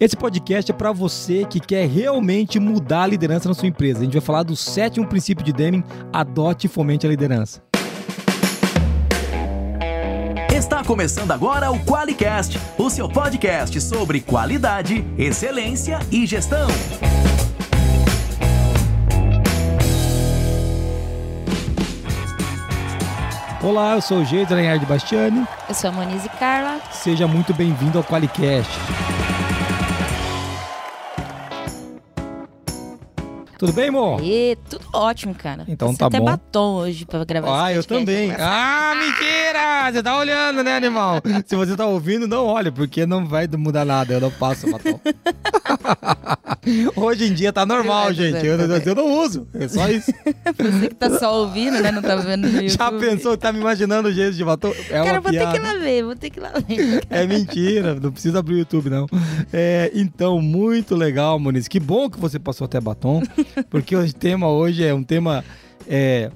Esse podcast é para você que quer realmente mudar a liderança na sua empresa. A gente vai falar do sétimo princípio de Deming: adote e fomente a liderança. Está começando agora o QualiCast, o seu podcast sobre qualidade, excelência e gestão. Olá, eu sou o Geito Lenhar de Bastiani. Eu sou a Monize Carla. Seja muito bem-vindo ao QualiCast. Tudo bem, amor? E tudo ótimo, cara. Então Você tá até bom. batom hoje pra gravar Ah, eu também. Ah, mentira! Você tá olhando, né, animal? Se você tá ouvindo, não olhe, porque não vai mudar nada. Eu não passo batom. Hoje em dia tá normal, gente. Eu, eu- eu não uso. É só isso. Você que tá só ouvindo, né? Não tá vendo no YouTube. Já pensou que tá me imaginando o jeito de batom? É Cara, vou ter piada. que ir lá ver, vou ter que ir lá ver. É mentira, não precisa abrir o YouTube, não. É, então, muito legal, Muniz. Que bom que você passou até batom, porque o tema hoje é um tema é,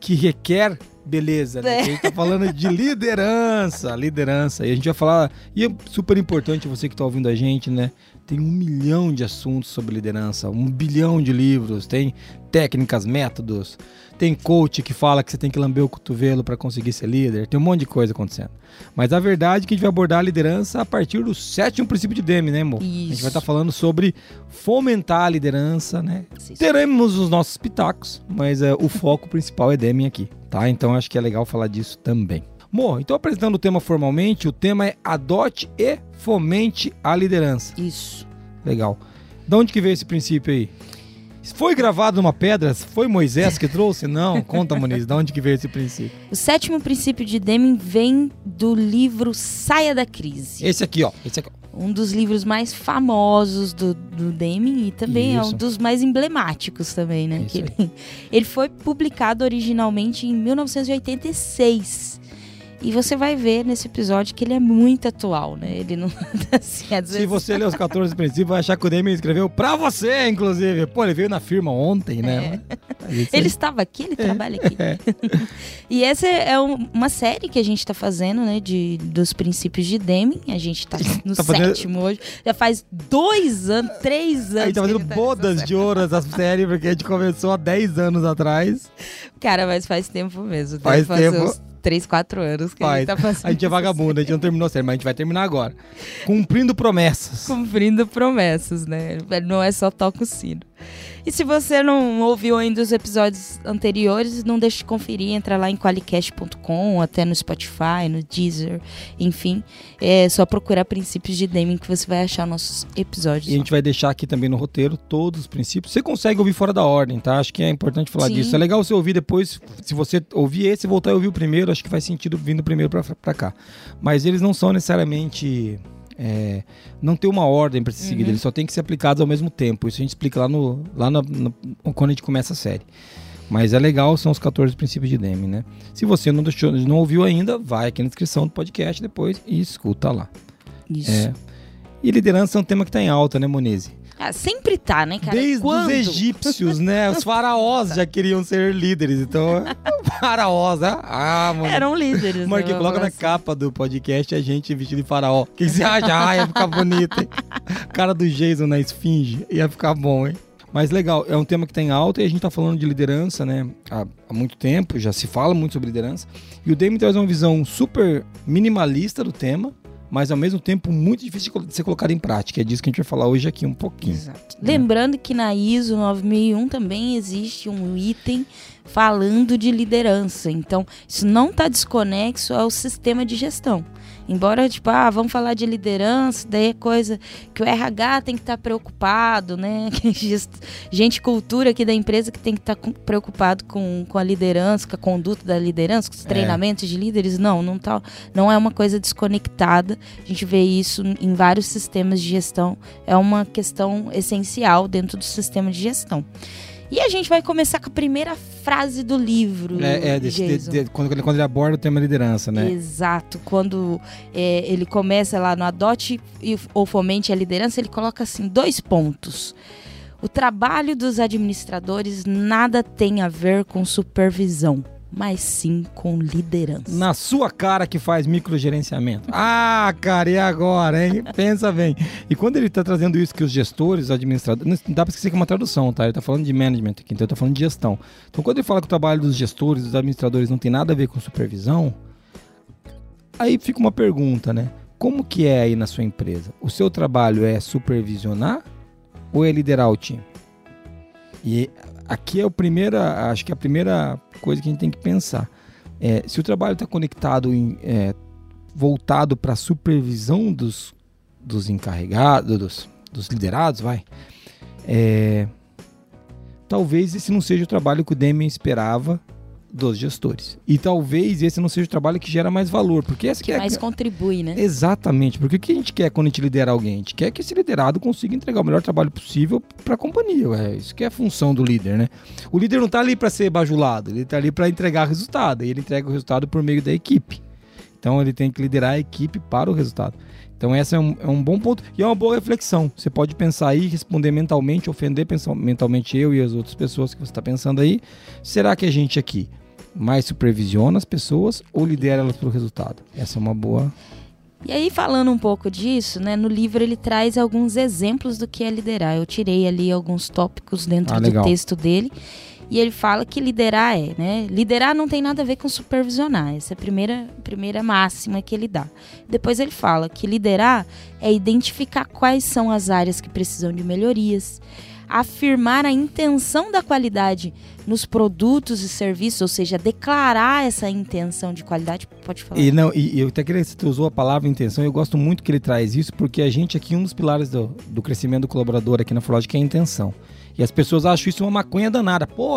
que requer beleza, né? É. A gente tá falando de liderança, liderança. E a gente vai falar, e é super importante você que tá ouvindo a gente, né? Tem um milhão de assuntos sobre liderança, um bilhão de livros, tem técnicas, métodos, tem coach que fala que você tem que lamber o cotovelo para conseguir ser líder, tem um monte de coisa acontecendo. Mas a verdade é que a gente vai abordar a liderança a partir do sétimo princípio de Demi, né, amor? A gente Isso. vai estar falando sobre fomentar a liderança, né? Isso. Teremos os nossos pitacos, mas é, o foco principal é Demi aqui, tá? Então acho que é legal falar disso também. Amor, então apresentando o tema formalmente, o tema é adote e fomente a liderança. Isso. Legal. De onde que veio esse princípio aí? Foi gravado numa pedra? Foi Moisés que trouxe? Não, conta, Muniz, de onde que veio esse princípio? O sétimo princípio de Deming vem do livro Saia da Crise. Esse aqui, ó. Esse aqui. Um dos livros mais famosos do, do Deming e também é Isso. um dos mais emblemáticos também, né? Ele foi publicado originalmente em 1986. E você vai ver nesse episódio que ele é muito atual, né? Ele não. Assim, às vezes... Se você ler os 14 princípios, vai achar que o Damien escreveu pra você, inclusive. Pô, ele veio na firma ontem, né? É. é ele estava aqui, ele é. trabalha aqui. É. e essa é uma série que a gente tá fazendo, né? De, dos princípios de Deming. A gente tá no tá fazendo... sétimo hoje. Já faz dois anos, três anos. A gente tá fazendo tá bodas de ouro essa série, porque a gente começou há 10 anos atrás. Cara, mas faz tempo mesmo. Faz tempo. Os 3, 4 anos que Pai, a gente tá. A gente é vagabundo, a gente não terminou certo mas a gente vai terminar agora. Cumprindo promessas. Cumprindo promessas, né? Não é só toca o sino. E se você não ouviu ainda os episódios anteriores, não deixe de conferir, entra lá em qualicast.com, até no Spotify, no Deezer, enfim. É só procurar princípios de Deming que você vai achar nossos episódios. E a gente vai deixar aqui também no roteiro todos os princípios. Você consegue ouvir fora da ordem, tá? Acho que é importante falar Sim. disso. É legal você ouvir depois, se você ouvir esse e voltar a ouvir o primeiro, acho que faz sentido vindo primeiro pra cá. Mas eles não são necessariamente. É, não tem uma ordem pra ser Uhum. seguida, eles só tem que ser aplicados ao mesmo tempo. Isso a gente explica lá, no, lá no, no- quando a gente começa a série. Mas é legal, são os 14 princípios de Deming, né? Se você não, deixou, não ouviu ainda, vai aqui na descrição do podcast depois e escuta lá. Isso. É. E liderança é um tema que tá em alta, né, Monize? Ah, sempre tá, né, cara? Desde Quando? os egípcios, né? Os faraós já queriam ser líderes. Então, faraós, né? Ah, mano. Eram líderes. Marque, né, coloca na vamos capa do podcast a gente vestido de faraó. O que que você acha? Ah, ia ficar bonito, hein? Cara do Jason na esfinge. Ia ficar bom, hein? Mas legal, é um tema que tá em alta e a gente tá falando de liderança, né? Há, há muito tempo, já se fala muito sobre liderança. E o Demi traz uma visão super minimalista do tema, mas ao mesmo tempo muito difícil de ser colocado em prática. É disso que a gente vai falar hoje aqui um pouquinho. Exato. Lembrando que na ISO 9001 também existe um item falando de liderança. Então, isso não está desconexo ao sistema de gestão. Embora, tipo, ah, vamos falar de liderança, daí é coisa que o RH tem que estar preocupado, né? Gest- Gente, cultura aqui da empresa que tem que estar com- preocupado com, com a liderança, com a conduta da liderança, com os É. treinamentos de líderes. Não, não, tá, não é uma coisa desconectada. A gente vê isso em vários sistemas de gestão é uma questão essencial dentro do sistema de gestão. E a gente vai começar com a primeira frase do livro. É, é desse- de- de- quando, ele- quando ele aborda o tema liderança, né? Exato. Quando é, ele começa lá no adote ou fomente a liderança, ele coloca assim dois pontos. O trabalho dos administradores nada tem a ver com supervisão. Mas sim com liderança. Na sua cara que faz microgerenciamento. Ah, cara, e agora, hein? Pensa bem. E quando ele está trazendo isso que os gestores, administradores. Não dá para esquecer que é uma tradução, tá? Ele está falando de management aqui, então ele está falando de gestão. Então quando ele fala que o trabalho dos gestores, dos administradores não tem nada a ver com supervisão, aí fica uma pergunta, né? Como que é aí na sua empresa? O seu trabalho é supervisionar ou é liderar o time? E aqui é a primeira, acho que é a primeira coisa que a gente tem que pensar. É, se o trabalho está conectado, em, é, voltado para a supervisão dos, dos encarregados, dos, dos liderados, vai, é, talvez esse não seja o trabalho que o Demian esperava dos gestores. E talvez esse não seja o trabalho que gera mais valor, porque essa que, que mais é... contribui, né? Exatamente, porque o que a gente quer quando a gente lidera alguém? A gente quer que esse liderado consiga entregar o melhor trabalho possível para a companhia. É isso que é a função do líder, né? O líder não está ali para ser bajulado, ele está ali para entregar resultado, e ele entrega o resultado por meio da equipe. Então ele tem que liderar a equipe para o resultado. Então esse é um, é um bom ponto e é uma boa reflexão. Você pode pensar aí, responder mentalmente, ofender mentalmente eu e as outras pessoas que você está pensando aí. Será que a gente aqui mais supervisiona as pessoas ou lidera elas para o resultado? Essa é uma boa. E aí, falando um pouco disso, né, no livro ele traz alguns exemplos do que é liderar. Eu tirei ali alguns tópicos dentro Ah, do texto dele. E ele fala que liderar é, né? Liderar não tem nada a ver com supervisionar. Essa é a primeira, primeira máxima que ele dá. Depois ele fala que liderar é identificar quais são as áreas que precisam de melhorias, afirmar a intenção da qualidade nos produtos e serviços, ou seja, declarar essa intenção de qualidade. Pode falar. E, não, e, eu até queria que você usou a palavra intenção, eu gosto muito que ele traz isso, porque a gente aqui, um dos pilares do, do crescimento do colaborador aqui na Forlógica é a intenção. E as pessoas acham isso uma maconha danada. Pô,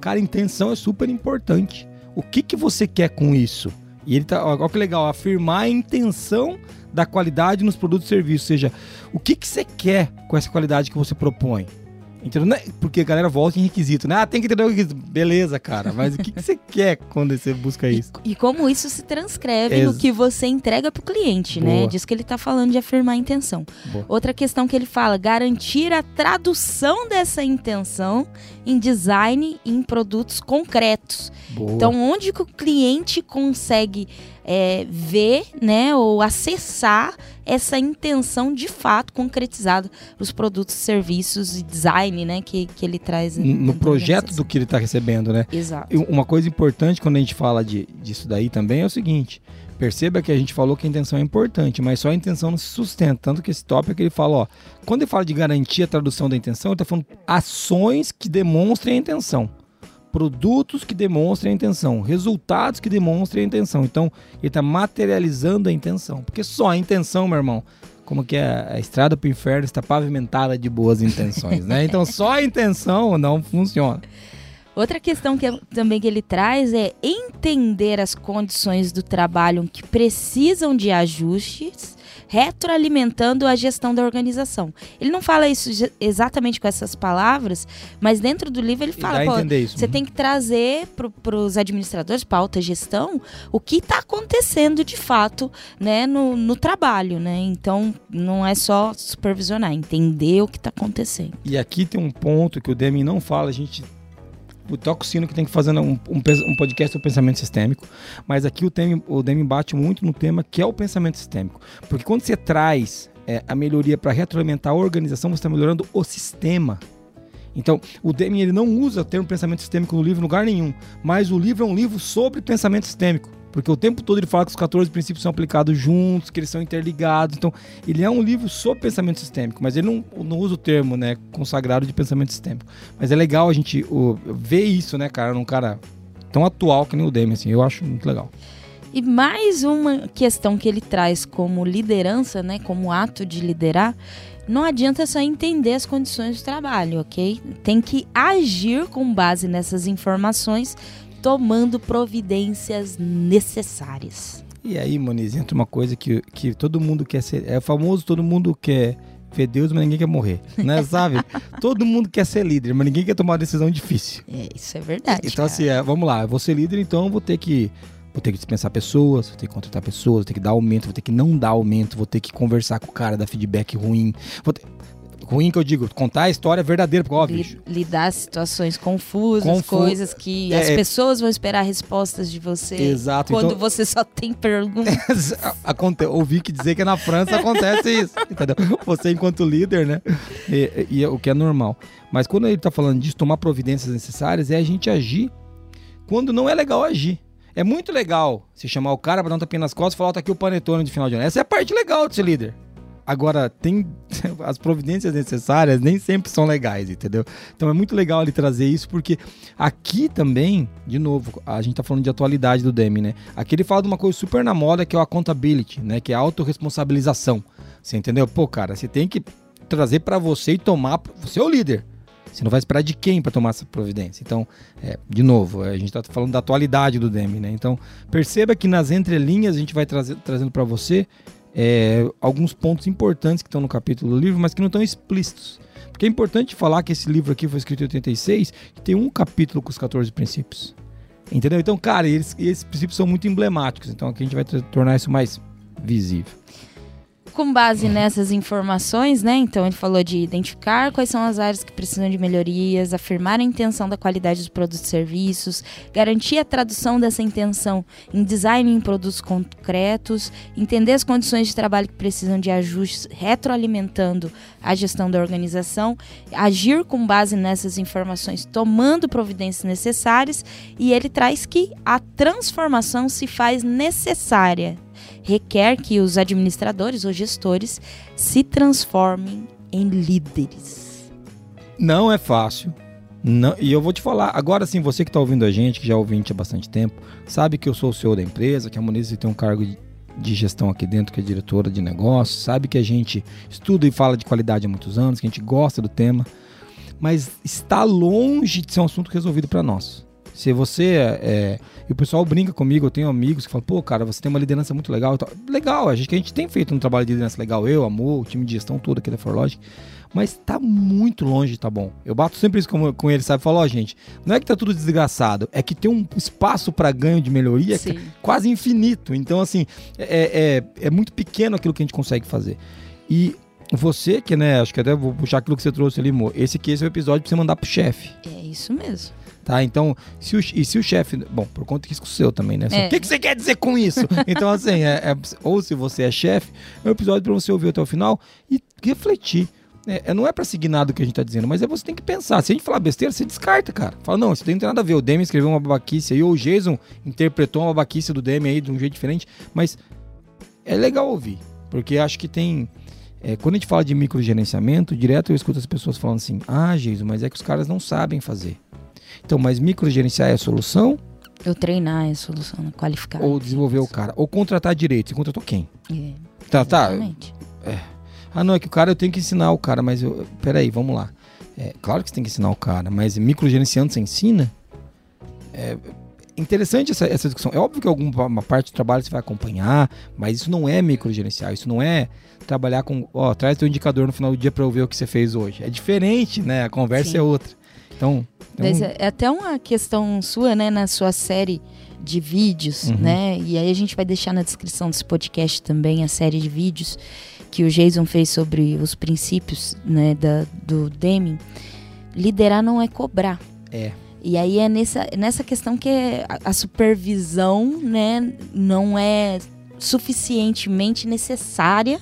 cara, intenção é super importante. O que, que você quer com isso? E ele tá, olha que legal, afirmar a intenção da qualidade nos produtos e serviços. Ou seja, o que, que você quer com essa qualidade que você propõe? Entendeu? É- Porque a galera volta em requisito, né? Ah, tem que entender o requisito. Beleza, cara, mas o que, que você quer quando você busca isso? E como isso se transcreve no que você entrega para o cliente, né? Boa. Diz que ele está falando de afirmar a intenção. Boa. Outra questão que ele fala, garantir a tradução dessa intenção em design e em produtos concretos. Boa. Então, onde que o cliente consegue é, ver, né, ou acessar essa intenção de fato concretizada nos produtos, serviços e design, né, que, que ele traz no projeto do que ele está recebendo, né? Exato. E Uma coisa importante quando a gente fala de, disso daí também é o seguinte: perceba que a gente falou que a intenção é importante, mas só a intenção não se sustenta. Tanto que esse tópico ele fala, ó, quando ele fala de garantir a tradução da intenção, ele está falando ações que demonstrem a intenção. Produtos que demonstrem a intenção, resultados que demonstrem a intenção. Então, ele está materializando a intenção. Porque só a intenção, meu irmão, como que é a estrada para o inferno está pavimentada de boas intenções, né? Então, só a intenção não funciona. Outra questão que eu- também que ele traz é entender as condições do trabalho que precisam de ajustes, retroalimentando a gestão da organização. Ele não fala isso exatamente com essas palavras, mas dentro do livro ele fala, pô, você tem que trazer para os administradores, para alta gestão, o que está acontecendo de fato né, no, no trabalho. Né? Então, não é só supervisionar, entender o que está acontecendo. E aqui tem um ponto que o Deming não fala, a gente toca o sino que tem que fazer um, um, um podcast sobre pensamento sistêmico, mas aqui o Deming, o Deming bate muito no tema que é o pensamento sistêmico. Porque quando você traz é, a melhoria para retroalimentar a organização, você está melhorando o sistema. Então, o Deming ele não usa o termo pensamento sistêmico no livro em lugar nenhum, mas o livro é um livro sobre pensamento sistêmico. Porque o tempo todo ele fala que os 14 princípios são aplicados juntos, que eles são interligados. Então, ele é um livro sobre pensamento sistêmico, mas ele não, não usa o termo né, consagrado de pensamento sistêmico. Mas é legal a gente o, ver isso, né, cara, num cara tão atual que nem o Demi, assim. Eu acho muito legal. E mais uma questão que ele traz como liderança, né, como ato de liderar, não adianta só entender as condições do trabalho, ok? Tem que agir com base nessas informações, tomando providências necessárias. E aí, Moniz, entra uma coisa que, que todo mundo quer ser. É famoso, todo mundo quer ver Deus, mas ninguém quer morrer. Né? Sabe? todo mundo quer ser líder, mas ninguém quer tomar uma decisão difícil. É, isso é verdade. Então, cara. assim, é, vamos lá, eu vou ser líder, então eu vou ter que. Vou ter que dispensar pessoas, vou ter que contratar pessoas, vou ter que dar aumento, vou ter que não dar aumento, vou ter que conversar com o cara, dar feedback ruim. Vou ter- ruim que eu digo, contar a história verdadeira, porque, ó, Li- bicho, lidar situações confusas, Confu- coisas que É, as é. pessoas vão esperar respostas de você. Exato, Quando então- você só tem perguntas. Aconte... Ouvi que dizer que na França acontece isso, entendeu? Você enquanto líder, né? E, e- o que é normal. Mas quando ele tá falando disso, tomar providências necessárias, é a gente agir quando não é legal agir. É muito legal você chamar o cara pra dar um tapinha nas costas e falar, ó, tá aqui o panetone de final de ano. Essa é a parte legal de ser líder. Agora, tem as providências necessárias nem sempre são legais, entendeu? Então é muito legal ele trazer isso, porque aqui também, de novo, a gente tá falando de atualidade do Demi, né? Aqui ele fala de uma coisa super na moda que é o accountability, né? Que é a autorresponsabilização. Você entendeu? Pô, cara, você tem que trazer pra você e tomar. Você é o líder. Você não vai esperar de quem pra tomar essa providência. Então, é, de novo, a gente tá falando da atualidade do Demi, né? Então, perceba que nas entrelinhas a gente vai trazer, trazendo pra você é, alguns pontos importantes que estão no capítulo do livro, mas que não estão explícitos. Porque é importante falar que esse livro aqui foi escrito em 86 e tem um capítulo com os 14 princípios. Entendeu? Então, cara, eles, esses princípios são muito emblemáticos. Então aqui a gente vai tornar isso mais visível. Com base nessas informações, né? Então ele falou de identificar quais são as áreas que precisam de melhorias, afirmar a intenção da qualidade dos produtos e serviços, garantir a tradução dessa intenção em design em produtos concretos, entender as condições de trabalho que precisam de ajustes, retroalimentando a gestão da organização, agir com base nessas informações, tomando providências necessárias, e ele traz que a transformação se faz necessária requer que os administradores ou gestores se transformem em líderes. Não é fácil. Não, e eu vou te falar, agora sim, você que está ouvindo a gente, que já é ouvinte há bastante tempo, sabe que eu sou o CEO da empresa, que a Monize tem um cargo de, de gestão aqui dentro, que é diretora de negócios, sabe que a gente estuda e fala de qualidade há muitos anos, que a gente gosta do tema, mas está longe de ser um assunto resolvido para nós. Se você é, é, E o pessoal brinca comigo, eu tenho amigos que falam, pô, cara, você tem uma liderança muito legal e tal. Legal, a gente, a gente tem feito um trabalho de liderança legal, eu, Amor, o time de gestão todo aqui da Forlogic, mas tá muito longe tá bom. Eu bato sempre isso com, com ele, sabe? Falo, ó, gente, não é que tá tudo desgraçado, é que tem um espaço para ganho de melhoria ca- quase infinito. Então, assim, é, é, é muito pequeno aquilo que a gente consegue fazer. E você, que, né, acho que até vou puxar aquilo que você trouxe ali, Mo, esse aqui esse é o episódio pra você mandar pro chefe. É isso mesmo. Tá, então, se o, e se o chefe. Bom, por conta que risco seu também, né? Só- É. O que, que você quer dizer com isso? Então, assim, é- é- ou se você é chefe, é um episódio pra você ouvir até o final e refletir. É, é- não é pra seguir nada do que a gente tá dizendo, mas é você tem que pensar. Se a gente falar besteira, você descarta, cara. Fala, não, isso não tem nada a ver. O Demi escreveu uma babaquice aí, ou o Jason interpretou uma babaquice do Demi aí de um jeito diferente, mas é legal ouvir, porque acho que tem. é, quando a gente fala de microgerenciamento, direto eu escuto as pessoas falando assim: ah, Jason, mas é que os caras não sabem fazer. Então, mas microgerenciar é a solução Eu treinar é a solução, né? qualificar. ou desenvolver o cara? Ou contratar direito? Você contratou quem? É, Tá, tá. exatamente. Ah, não, é que o cara eu tenho que ensinar o cara, mas eu. Peraí, vamos lá. É, claro que você tem que ensinar o cara, mas microgerenciando você ensina? É interessante essa, essa discussão. É óbvio que alguma parte do trabalho você vai acompanhar, mas isso não é microgerenciar, isso não é trabalhar com. Ó, traz teu indicador no final do dia pra eu ver o que você fez hoje. É diferente, né? A conversa Sim. é outra. Então. Então Mas é é até uma questão sua, né, na sua série de vídeos, Uhum. né? E aí a gente vai deixar na descrição desse podcast também a série de vídeos que o Jason fez sobre os princípios, né, da, do Deming. Liderar não é cobrar. É. E aí é nessa, nessa questão que é a, a supervisão, né, não é suficientemente necessária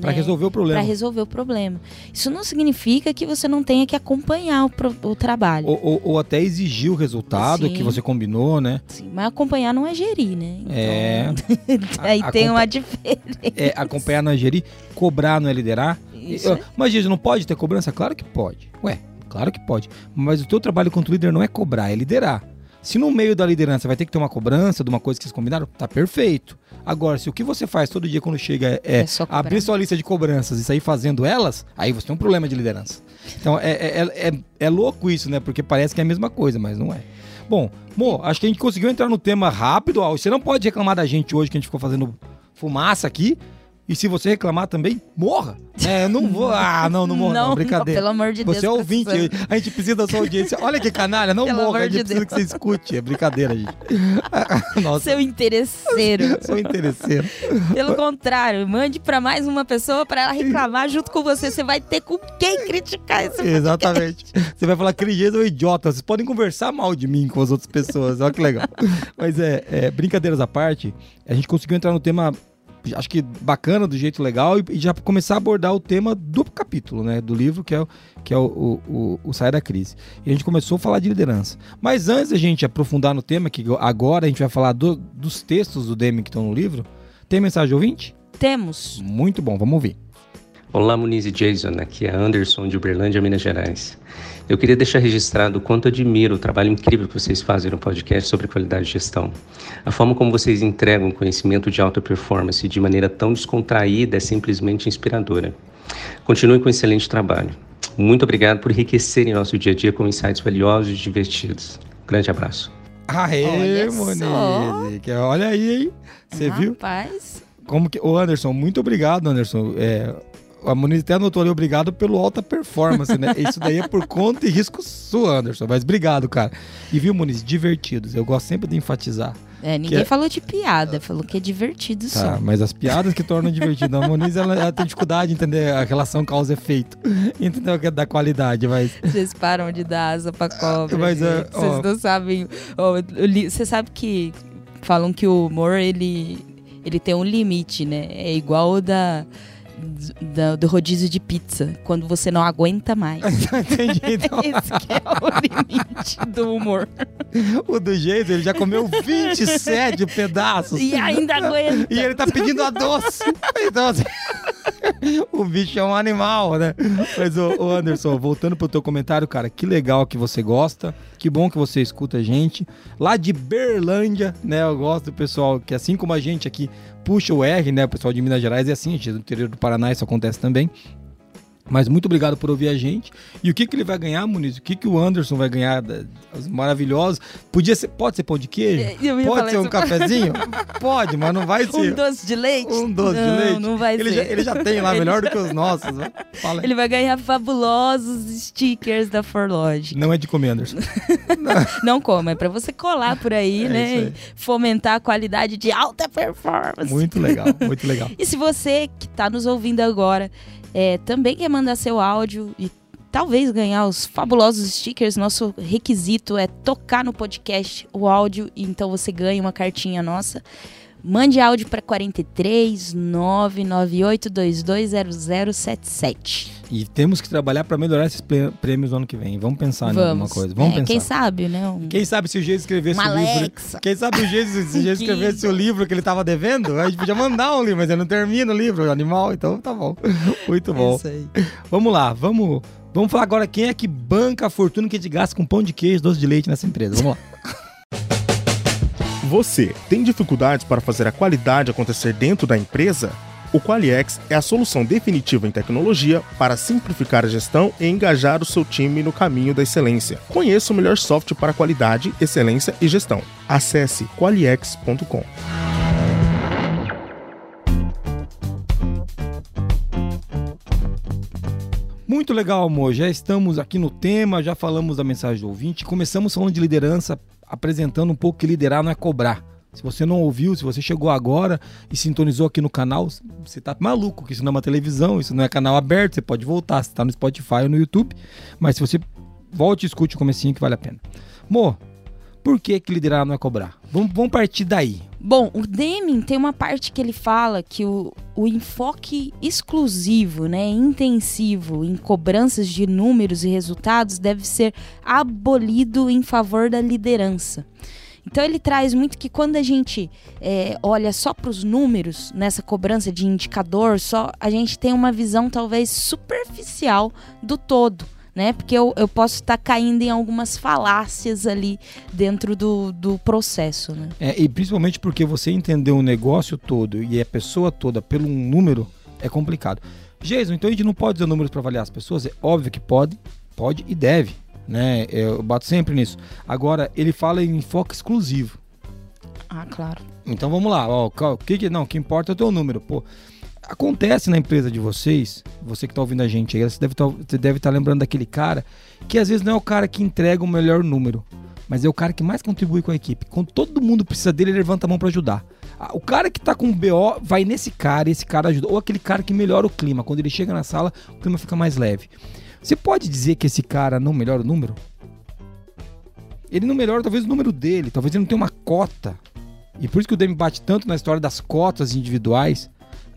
Pra né, resolver o problema. para resolver o problema. Isso não significa que você não tenha que acompanhar o, pro- o trabalho. Ou, ou- ou até exigir o resultado Sim. que você combinou, né? Sim, mas acompanhar não é gerir, né? Então, É. aí A- tem uma diferença. É acompanhar não é gerir, cobrar não é liderar. Isso Eu- é- Mas, Jesus, não pode ter cobrança? Claro que pode. Ué, claro que pode. Mas o teu trabalho quanto líder não é cobrar, é liderar. Se no meio da liderança vai ter que ter uma cobrança de uma coisa que vocês combinaram, tá perfeito. Agora, se o que você faz todo dia quando chega é, É abrir sua lista de cobranças e sair fazendo elas, aí você tem um problema de liderança. Então, é, é, é, é- é louco isso, né? Porque parece que é a mesma coisa, mas não é. Bom, Mo, acho que a gente conseguiu entrar no tema rápido. Ó, você não pode reclamar da gente hoje que a gente ficou fazendo fumaça aqui. E se você reclamar também, morra. É, eu não vou. Ah, não, não morra. Não, Não, brincadeira. pelo amor de Deus, Você é ouvinte, a gente precisa da sua audiência. Olha que canalha, não Pelo morra, a gente de precisa que Deus. você escute. É brincadeira, gente. Nossa, Seu interesseiro. sou interesseiro. Pelo contrário, mande pra mais uma pessoa pra ela reclamar junto com você. Você vai ter com quem criticar esse Exatamente. Você vai falar que ele é um idiota. Vocês podem conversar mal de mim com as outras pessoas. Olha que legal. Mas é, é, brincadeiras à parte, a gente conseguiu entrar no tema, acho que bacana, do jeito legal, e, e já começar a abordar o tema do capítulo, né? Do livro, que é, o- que é o, o, o, Sair da Crise. E a gente começou a falar de liderança. Mas antes da gente aprofundar no tema, que agora a gente vai falar do- dos textos do Deming que estão no livro, tem mensagem ouvinte? Temos. Muito bom, vamos ouvir. Olá, Muniz e Jason, aqui é Anderson de Uberlândia, Minas Gerais. Eu queria deixar registrado o quanto admiro o trabalho incrível que vocês fazem no podcast sobre qualidade de gestão. A forma como vocês entregam conhecimento de alta performance de maneira tão descontraída é simplesmente inspiradora. Continue com um excelente trabalho. Muito obrigado por enriquecerem nosso dia a dia com insights valiosos e divertidos. Grande abraço. Aê. Que- Olha aí, hein? Você viu? Rapaz. Como que. Ô, Anderson, muito obrigado, Anderson. É, a Moniz até anotou ali, obrigado pelo alta performance, né? Isso daí é por conta e risco sua, Anderson. Mas obrigado, cara. E viu, Muniz, divertidos. Eu gosto sempre de enfatizar. É, ninguém é- falou de piada, falou que é divertido Tá, só. mas as piadas que tornam divertido. A Moniz, ela, ela tem dificuldade de entender a relação causa-efeito. Entendeu? Que é da qualidade, mas. Vocês param de dar asa pra cobra. Mas, é, gente. ó. Vocês não sabem. Você sabe que falam que o humor, ele, ele tem um limite, né? É igual o da, da- do rodízio de pizza, quando você não aguenta mais. Entendi. Então, Esse que é o limite do humor. o do jeito, ele já comeu 27 pedaços. E ainda aguenta. E ele tá pedindo a doce. Então, assim, o bicho é um animal, né? Mas, ô, ô, Anderson, voltando pro teu comentário, cara, que legal que você gosta. Que bom que você escuta a gente. Lá de Berlândia, né? Eu gosto do pessoal que, assim como a gente aqui, puxa o R, né? O pessoal de Minas Gerais é assim, gente é do interior do Paraná, isso acontece também. Mas muito obrigado por ouvir a gente. E o que, que ele vai ganhar, Muniz? O que, que o Anderson vai ganhar? maravilhosos. Podia ser, pode ser pão de queijo? É, Pode ser um cafezinho? pode, mas não vai ser. Um doce de leite? Um doce não, de leite? Não vai ele ser. Já, ele já tem lá, melhor do que os nossos. né? Fala. Ele vai ganhar fabulosos stickers da Forlogic. Não é de comer, Anderson. Não coma, é pra você colar por aí, É né? aí. Fomentar a qualidade de alta performance. Muito legal, muito legal. E se você que tá nos ouvindo agora é, também quer mandar seu áudio e talvez ganhar os fabulosos stickers, nosso requisito é tocar no podcast o áudio, então você ganha uma cartinha nossa. Mande áudio para 43 998220077. E temos que trabalhar para melhorar esses prêmios no ano que vem. Vamos pensar em alguma Vamos. coisa. Vamos É, pensar. Quem sabe, né? Um- Quem sabe se o Geis escrevesse Uma o livro. Alexa. Quem sabe o Geis, se o Geis escrevesse o livro que ele tava devendo? A gente podia mandar um livro, mas ele não termina o livro, o animal, então tá bom. Muito bom. Isso aí. Vamos lá, vamos. Vamos falar agora quem é que banca a fortuna que a gente gasta com pão de queijo, doce de leite nessa empresa. Vamos lá. Você tem dificuldades para fazer a qualidade acontecer dentro da empresa? O Qualiex é a solução definitiva em tecnologia para simplificar a gestão e engajar o seu time no caminho da excelência. Conheça o melhor software para qualidade, excelência e gestão. Acesse qualiex.com. Muito legal, amor. Já estamos aqui no tema, já falamos da mensagem do ouvinte. Começamos falando de liderança, apresentando um pouco que liderar não é cobrar. Se você não ouviu, se você chegou agora e sintonizou aqui no canal, você tá maluco, que isso não é uma televisão, isso não é canal aberto, você pode voltar, você tá no Spotify ou no YouTube. Mas se você volte e escute o comecinho que vale a pena. Mo, por que, que liderar não é cobrar? Vamos, vamos partir daí. Bom, o Deming tem uma parte que ele fala que o, o enfoque exclusivo, né, intensivo em cobranças de números e resultados deve ser abolido em favor da liderança. Então ele traz muito que quando a gente é, olha só para os números nessa cobrança de indicador, só a gente tem uma visão talvez superficial do todo. Né? Porque eu, eu posso estar caindo em algumas falácias ali dentro do, do processo. Né? É, e principalmente porque você entender o negócio todo e a pessoa toda pelo um número é complicado. Jason, então a gente não pode usar números para avaliar as pessoas? É óbvio que pode, pode e deve. Né? Eu bato sempre nisso. Agora, ele fala em foco exclusivo. Ah, claro. Então vamos lá. Ó, o que, que- não, o que importa é o teu número. Pô, acontece na empresa de vocês, você que está ouvindo a gente aí, você deve estar deve tá lembrando daquele cara que às vezes não é o cara que entrega o melhor número, mas é o cara que mais contribui com a equipe. Quando todo mundo precisa dele, ele levanta a mão para ajudar. O cara que tá com o BO vai nesse cara, esse cara ajuda. Ou aquele cara que melhora o clima. Quando ele chega na sala, o clima fica mais leve. Você pode dizer que esse cara não melhora o número? Ele não melhora talvez o número dele, talvez ele não tenha uma cota. E por isso que o Demi bate tanto na história das cotas individuais,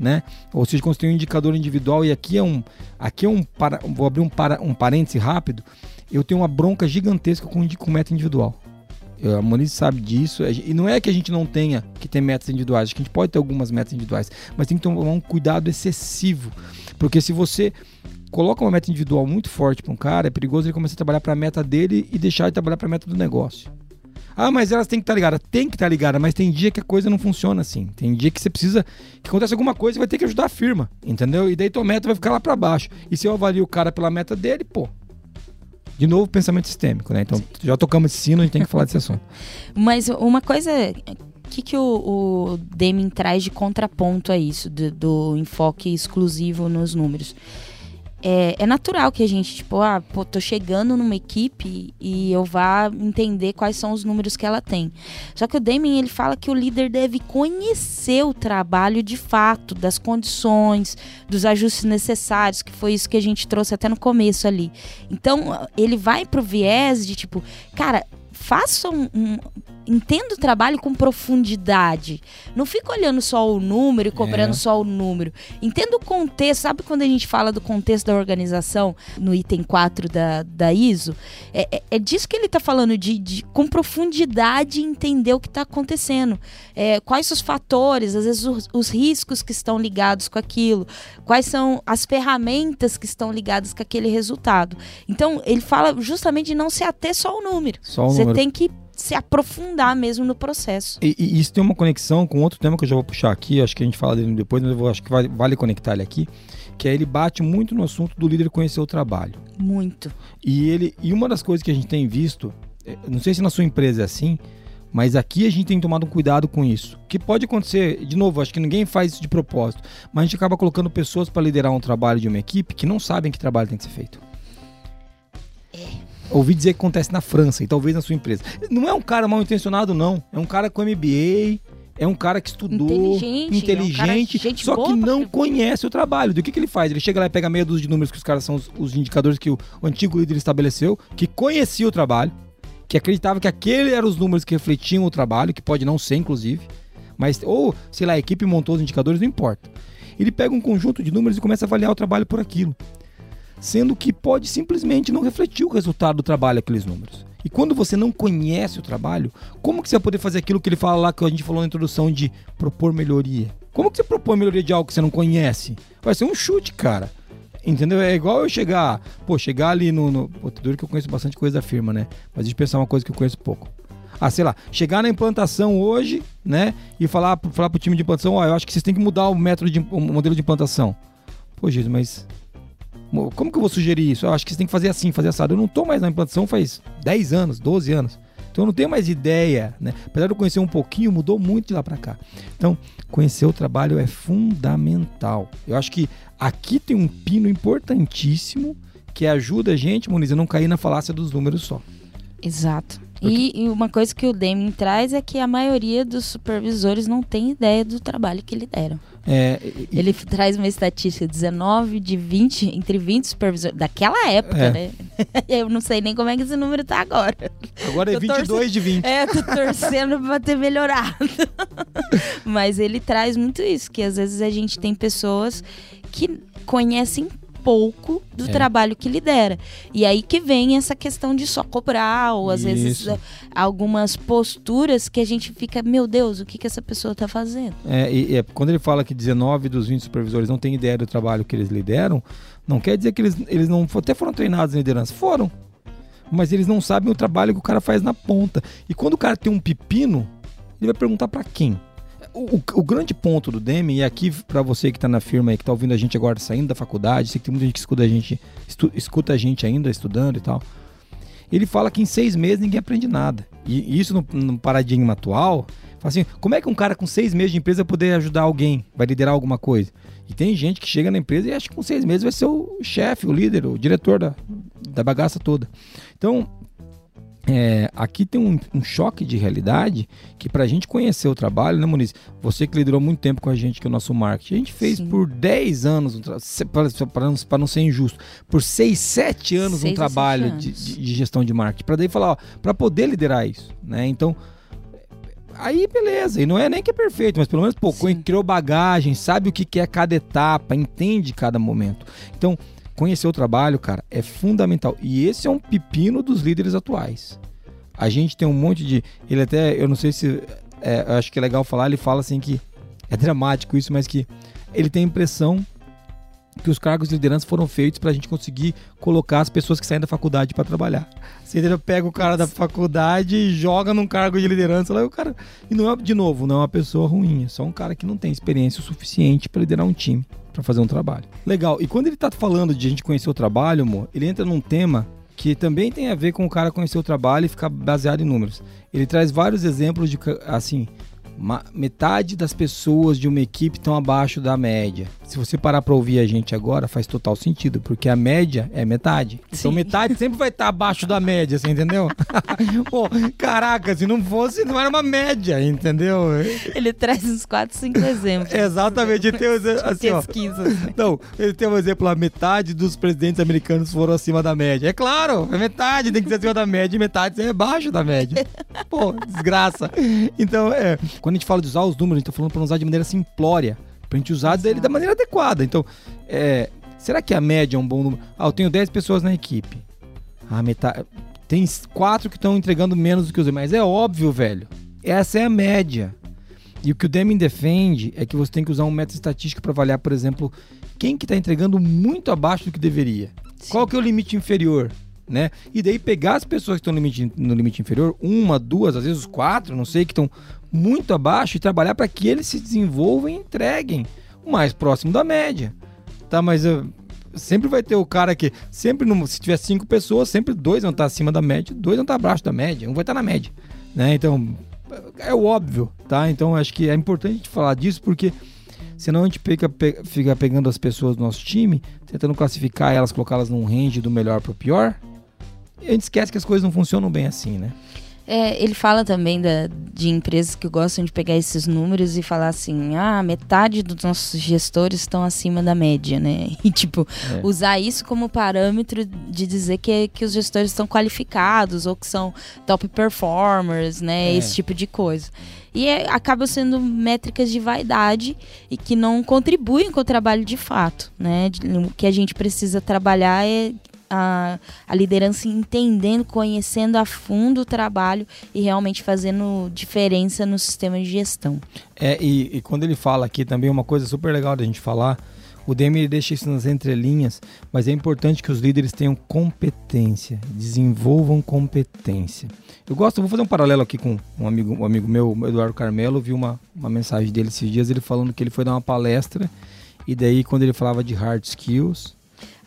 né? Ou seja, quando tem um indicador individual e aqui é um, aqui é um, para, vou abrir um, para, um parêntese rápido, eu tenho uma bronca gigantesca com, com meta individual. Eu, a Moniz sabe disso. E não é que a gente não tenha que ter metas individuais, acho que a gente pode ter algumas metas individuais, mas tem que tomar um cuidado excessivo. Porque se você coloca uma meta individual muito forte para um cara, é perigoso ele começar a trabalhar para a meta dele e deixar de trabalhar para a meta do negócio. Ah, mas elas têm que estar tá ligadas. Tem que estar tá ligada, mas tem dia que a coisa não funciona assim. Tem dia que você precisa. que acontece alguma coisa e vai ter que ajudar a firma. Entendeu? E daí tua meta vai ficar lá para baixo. E se eu avalio o cara pela meta dele, pô. De novo, pensamento sistêmico, né? Então, Sim. já tocamos esse sino, a gente tem que falar desse assunto. Mas uma coisa o que, que o, o Deming traz de contraponto a isso, do, do, enfoque exclusivo nos números? É, é natural que a gente, tipo, ah, pô, tô chegando numa equipe e eu vá entender quais são os números que ela tem. Só que o Damien, ele fala que o líder deve conhecer o trabalho de fato, das condições, dos ajustes necessários, que foi isso que a gente trouxe até no começo ali. Então, ele vai pro viés de, tipo, cara, faça um, um entenda o trabalho com profundidade. Não fica olhando só o número e cobrando é. só o número. Entenda o contexto. Sabe quando a gente fala do contexto da organização no item 4 da, da ISO? É, é, é disso que ele está falando, de, de, com profundidade entender o que está acontecendo. É, quais os fatores, às vezes os, os, riscos que estão ligados com aquilo. Quais são as ferramentas que estão ligadas com aquele resultado. Então, ele fala justamente de não se ater só ao número. Só o Você tem que se aprofundar mesmo no processo. E, e, isso tem uma conexão com outro tema que eu já vou puxar aqui, acho que a gente fala dele depois, mas eu vou, acho que vale, vale conectar ele aqui, que é ele bate muito no assunto do líder conhecer o trabalho. Muito. E ele e uma das coisas que a gente tem visto, é, não sei se na sua empresa é assim, mas aqui a gente tem tomado um cuidado com isso. Que pode acontecer, de novo, acho que ninguém faz isso de propósito, mas a gente acaba colocando pessoas para liderar um trabalho de uma equipe que não sabem que trabalho tem que ser feito. Ouvi dizer que acontece na França e talvez na sua empresa. Não é um cara mal intencionado, não. É um cara com MBA, é um cara que estudou, inteligente, inteligente é um só que não conhece o trabalho. Do que, que ele faz? Ele chega lá e pega meia dúzia de números que os caras são os, os indicadores que o, o, antigo líder estabeleceu, que conhecia o trabalho, que acreditava que aquele eram os números que refletiam o trabalho, que pode não ser, inclusive. Mas, ou, sei lá, a equipe montou os indicadores, não importa. Ele pega um conjunto de números e começa a avaliar o trabalho por aquilo sendo que pode simplesmente não refletir o resultado do trabalho aqueles números. E quando você não conhece o trabalho, como que você vai poder fazer aquilo que ele fala lá que a gente falou na introdução de propor melhoria? Como que você propõe melhoria de algo que você não conhece? Vai ser um chute, cara. Entendeu? É igual eu chegar, pô, chegar ali no, no pô, duro que eu conheço bastante coisa da firma, né? Mas de pensar uma coisa que eu conheço pouco. Ah, sei lá, chegar na implantação hoje, né? E falar, falar pro time de implantação, ó, eu acho que vocês têm que mudar o método de o modelo de implantação. Pô, Jesus, mas como que eu vou sugerir isso? Eu acho que você tem que fazer assim, fazer assado. Eu não estou mais na implantação faz 10 anos, 12 anos. Então eu não tenho mais ideia, né? Apesar de eu conhecer um pouquinho, mudou muito de lá para cá. Então, conhecer o trabalho é fundamental. Eu acho que aqui tem um pino importantíssimo que ajuda a gente, Moniz, a não cair na falácia dos números só. Exato. E, e, uma coisa que o Deming traz é que a maioria dos supervisores não tem ideia do trabalho que lideram. É, e... Ele traz uma estatística: 19 de 20, entre 20 supervisores, daquela época, é. né? Eu não sei nem como é que esse número tá agora. Agora é 22 torcendo, de 20. É, tô torcendo pra ter melhorado. Mas ele traz muito isso: que às vezes a gente tem pessoas que conhecem pouco do é. trabalho que lidera. E aí que vem essa questão de só cobrar, ou às Isso. vezes algumas posturas que a gente fica, meu Deus, o que, que essa pessoa está fazendo? É, e, é, quando ele fala que 19 dos 20 supervisores não têm ideia do trabalho que eles lideram, não quer dizer que eles, eles não até foram treinados em liderança. Foram. Mas eles não sabem o trabalho que o cara faz na ponta. E quando o cara tem um pepino, ele vai perguntar para quem? O, o, grande ponto do Demi, e aqui para você que está na firma e que está ouvindo a gente agora saindo da faculdade, sei que tem muita gente que escuta a gente, estu, escuta a gente ainda estudando e tal. Ele fala que em seis meses ninguém aprende nada. E isso no, no paradigma atual assim, como é que um cara com seis meses de empresa vai poder ajudar alguém, vai liderar alguma coisa? E tem gente que chega na empresa e acha que com seis meses vai ser o chefe, o líder, o diretor da, da bagaça toda. Então, é, aqui tem um, um, choque de realidade que para a gente conhecer o trabalho, né, Muniz? Você que liderou muito tempo com a gente, que é o nosso marketing, a gente fez Sim. por 10 anos, para não, ser injusto, por 6, 7 anos seis um trabalho de, de, gestão de marketing, para daí falar, para poder liderar isso, né? Então, aí beleza, e não é nem que é perfeito, mas pelo menos, pô, criou bagagem, sabe o que é cada etapa, entende cada momento. Então, conhecer o trabalho, cara, é fundamental. E esse é um pepino dos líderes atuais. A gente tem um monte de. Ele até, eu não sei se. É, eu acho que é legal falar, ele fala assim que. É dramático isso, mas que ele tem a impressão que os cargos de liderança foram feitos para a gente conseguir colocar as pessoas que saem da faculdade para trabalhar. Você pega o cara da faculdade e joga num cargo de liderança lá, e o cara e não é de novo, não é uma pessoa ruim, é só um cara que não tem experiência o suficiente para liderar um time, para fazer um trabalho. Legal. E quando ele está falando de a gente conhecer o trabalho, amor, ele entra num tema que também tem a ver com o cara conhecer o trabalho e ficar baseado em números. Ele traz vários exemplos de assim, metade das pessoas de uma equipe estão abaixo da média. Se você parar para ouvir a gente agora, faz total sentido, porque a média é metade. Então, Sim. Então metade sempre vai estar tá abaixo da média, você entendeu? Pô, caraca, se não fosse, não era uma média, entendeu? Ele traz uns 4, 5 exemplos. Exatamente. Tem assim, pesquisas. Ó, não, ele tem um exemplo lá, metade dos presidentes americanos foram acima da média. É claro, é metade tem que ser acima da média e metade é abaixo da média. Pô, desgraça. Então, é, quando a gente fala de usar os números, a gente tá falando para usar de maneira simplória pra gente usar dele da maneira adequada. Então, é, será que a média é um bom número? Ah, eu tenho 10 pessoas na equipe. Ah, metade. Tem quatro que estão entregando menos do que os demais. Mas é óbvio, velho. Essa é a média. E o que o Deming defende é que você tem que usar um método estatístico para avaliar, por exemplo, quem que está entregando muito abaixo do que deveria. Sim. Qual que é o limite inferior? Né? E daí pegar as pessoas que estão no limite, no limite inferior, uma, duas, às vezes quatro, não sei, que estão muito abaixo e trabalhar para que eles se desenvolvam e entreguem o mais próximo da média. Tá, mas eu, sempre vai ter o cara que sempre no, se tiver cinco pessoas, sempre dois vão estar acima da média, dois vão estar abaixo da média, um vai estar na média, né? Então é óbvio, tá? Então acho que é importante a gente falar disso porque senão a gente fica, fica pegando as pessoas do nosso time, tentando classificar elas, colocá-las num range do melhor para o pior. E a gente esquece que as coisas não funcionam bem assim, né? É, ele fala também da, de empresas que gostam de pegar esses números e falar assim: ah, metade dos nossos gestores estão acima da média, né? E, tipo, é. usar isso como parâmetro de dizer que, que os gestores estão qualificados ou que são top performers, né? É. Esse tipo de coisa. E é, acabam sendo métricas de vaidade e que não contribuem com o trabalho de fato, né? O que a gente precisa trabalhar é a, a liderança entendendo, conhecendo a fundo o trabalho e realmente fazendo diferença no sistema de gestão. É, e, e quando ele fala aqui também uma coisa super legal da gente falar, o DM deixa isso nas entrelinhas, mas é importante que os líderes tenham competência, desenvolvam competência. Eu gosto, vou fazer um paralelo aqui com um amigo, um amigo meu, Eduardo Carmelo, vi uma, uma mensagem dele esses dias, ele falando que ele foi dar uma palestra e daí quando ele falava de hard skills,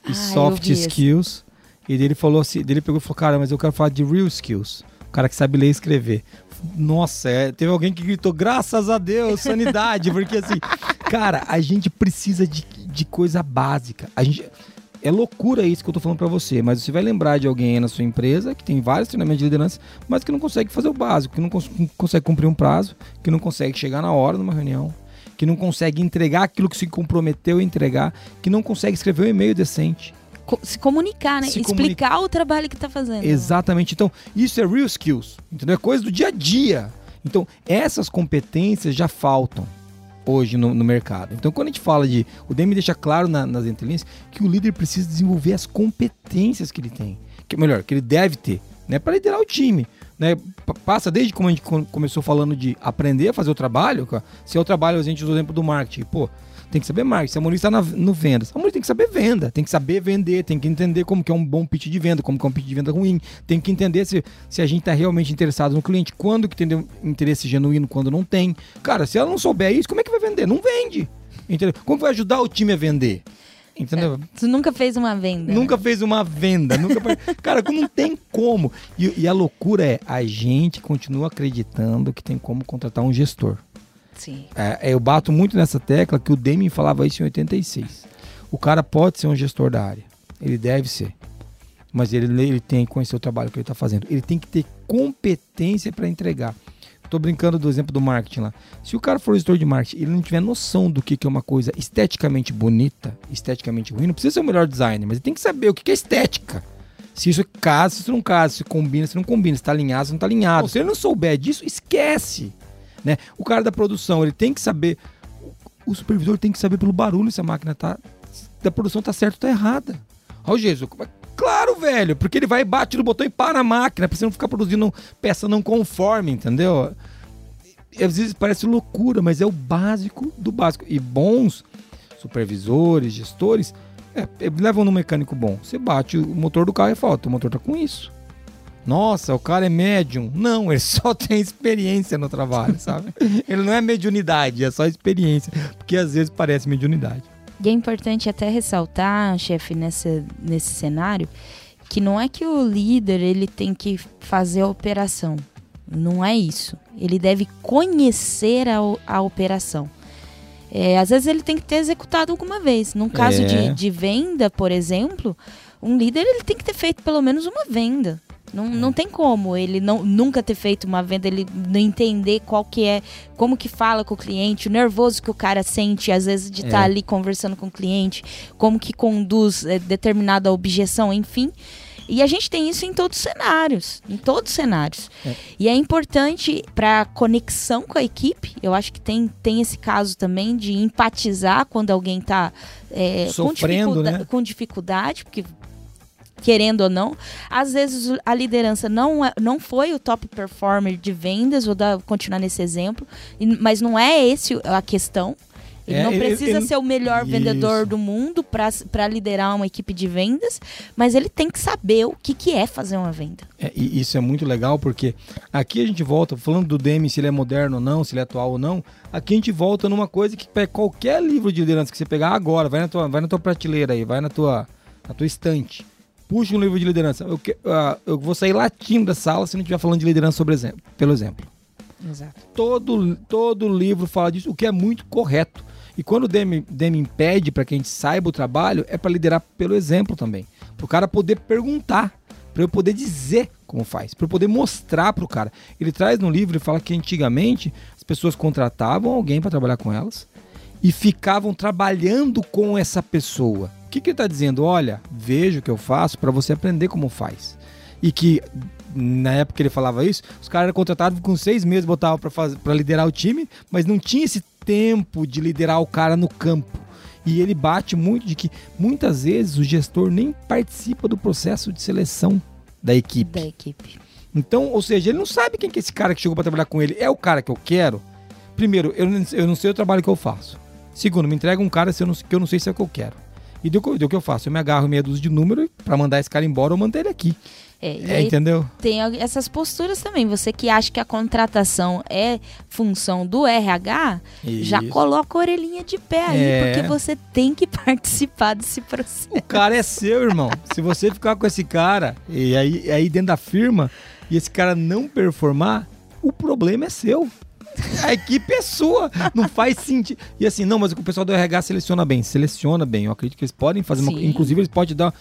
e ah, soft skills. E ele falou assim, ele pegou e falou, cara, mas eu quero falar de real skills. O cara que sabe ler e escrever. Nossa, é, teve alguém que gritou, graças a Deus, sanidade, porque assim, cara, a gente precisa de, de coisa básica. A gente, é loucura isso que eu tô falando para você, mas você vai lembrar de alguém aí na sua empresa que tem vários treinamentos de liderança, mas que não consegue fazer o básico, que não, cons não consegue cumprir um prazo, que não consegue chegar na hora numa reunião, que não consegue entregar aquilo que se comprometeu a entregar, que não consegue escrever um e-mail decente. Se comunicar, né? Se Explicar o trabalho que está fazendo. Exatamente. Então, isso é real skills, entendeu? É coisa do dia a dia. Então, essas competências já faltam hoje no, no, mercado. Então, quando a gente fala de. O DM deixa claro na, nas entrelinhas que o líder precisa desenvolver as competências que ele tem. Que, melhor, que ele deve ter, né? Para liderar o time né, passa desde como a gente começou falando de aprender a fazer o trabalho, se é o trabalho, a gente usa o exemplo do marketing, pô, tem que saber marketing. Se a Maurício está no vendas, a Maurício tem que saber venda, tem que saber vender, tem que entender como que é um bom pitch de venda, como que é um pitch de venda ruim, tem que entender se, se a gente está realmente interessado no cliente, quando que tem interesse genuíno, quando não tem. Cara, se ela não souber isso, como é que vai vender? Não vende. Entendeu? Como vai ajudar o time a vender? Entendeu? Tu nunca fez uma venda. né? Nunca fez uma venda. Nunca... Cara, não tem como. E, e, a loucura é, a gente continua acreditando que tem como contratar um gestor. Sim. É, eu bato muito nessa tecla que o Deming falava isso em 86. O cara pode ser um gestor da área. Ele deve ser. Mas ele, ele tem que conhecer o trabalho que ele está fazendo. Ele tem que ter competência para entregar. Tô brincando do exemplo do marketing lá. Se o cara for gestor de marketing ele não tiver noção do que, que é uma coisa esteticamente bonita, esteticamente ruim, não precisa ser o melhor designer, mas ele tem que saber o que, que é estética. Se isso casa, se isso não casa, se combina, se não combina, se tá alinhado, se não tá alinhado. se ele não souber disso, esquece. Né? O cara da produção, ele tem que saber. O supervisor tem que saber pelo barulho se a máquina tá. da produção tá certa ou tá errada. Ó, Jesus, Claro, velho, porque ele vai, bate no botão e para a máquina, pra você não ficar produzindo peça não conforme, entendeu? E às vezes parece loucura, mas é o básico do básico. E bons supervisores, gestores, é, levam no mecânico bom. Você bate o motor do carro e fala, o motor tá com isso. Nossa, o cara é médium. Não, ele só tem experiência no trabalho, sabe? ele não é mediunidade, é só experiência. Porque às vezes parece mediunidade. E é importante até ressaltar, chefe, nessa, nesse cenário, que não é que o líder ele tem que fazer a operação. Não é isso. Ele deve conhecer a, a operação. É, às vezes ele tem que ter executado alguma vez. Num caso é. de, de venda, por exemplo, um líder ele tem que ter feito pelo menos uma venda. Não, não tem como ele não, nunca ter feito uma venda, ele não entender qual que é, como que fala com o cliente, o nervoso que o cara sente, às vezes, de estar é. tá ali conversando com o cliente, como que conduz é, determinada objeção, enfim. E a gente tem isso em todos os cenários, em todos os cenários. É. E é importante para conexão com a equipe. Eu acho que tem, tem esse caso também de empatizar quando alguém está é, com, dificuldade, né? com dificuldade, porque querendo ou não. Às vezes a liderança não, é, não foi o top performer de vendas, vou dar, continuar nesse exemplo, mas não é esse a questão. Ele é, não precisa ele, ele, ser o melhor isso. vendedor do mundo para liderar uma equipe de vendas, mas ele tem que saber o que, que é fazer uma venda. É, e isso é muito legal porque aqui a gente volta, falando do Demi, se ele é moderno ou não, se ele é atual ou não, aqui a gente volta numa coisa que qualquer livro de liderança que você pegar agora, vai na tua, vai na tua prateleira aí, vai na tua, na tua estante puxa um livro de liderança. Eu, uh, eu vou sair latindo da sala se não estiver falando de liderança sobre exemplo, pelo exemplo. Exato. Todo, todo livro fala disso, o que é muito correto. E quando o Demi, Demi impede para que a gente saiba o trabalho, é para liderar pelo exemplo também. Para o cara poder perguntar, para eu poder dizer como faz, para eu poder mostrar para o cara. Ele traz no livro e fala que antigamente as pessoas contratavam alguém para trabalhar com elas e ficavam trabalhando com essa pessoa que, que ele está dizendo? Olha, veja o que eu faço para você aprender como faz. E que na época que ele falava isso, os caras eram contratados com seis meses, botavam para liderar o time, mas não tinha esse tempo de liderar o cara no campo. E ele bate muito de que muitas vezes o gestor nem participa do processo de seleção da equipe. Da equipe. Então, ou seja, ele não sabe quem que é esse cara que chegou para trabalhar com ele. É o cara que eu quero? Primeiro, eu não, eu não sei o trabalho que eu faço. Segundo, me entrega um cara que eu não sei se é o que eu quero. E do, do que eu faço? Eu me agarro meia dúzia de número para mandar esse cara embora ou manter ele aqui. É, é entendeu? Tem essas posturas também. Você que acha que a contratação é função do RH, Isso. já coloca a orelhinha de pé aí, é. porque você tem que participar desse processo. O cara é seu, irmão. Se você ficar com esse cara e aí, aí dentro da firma e esse cara não performar, o problema é seu. A equipe é sua, não faz sentido. E assim, não, mas o pessoal do RH seleciona bem, seleciona bem. Eu acredito que eles podem fazer uma. Inclusive, eles podem dar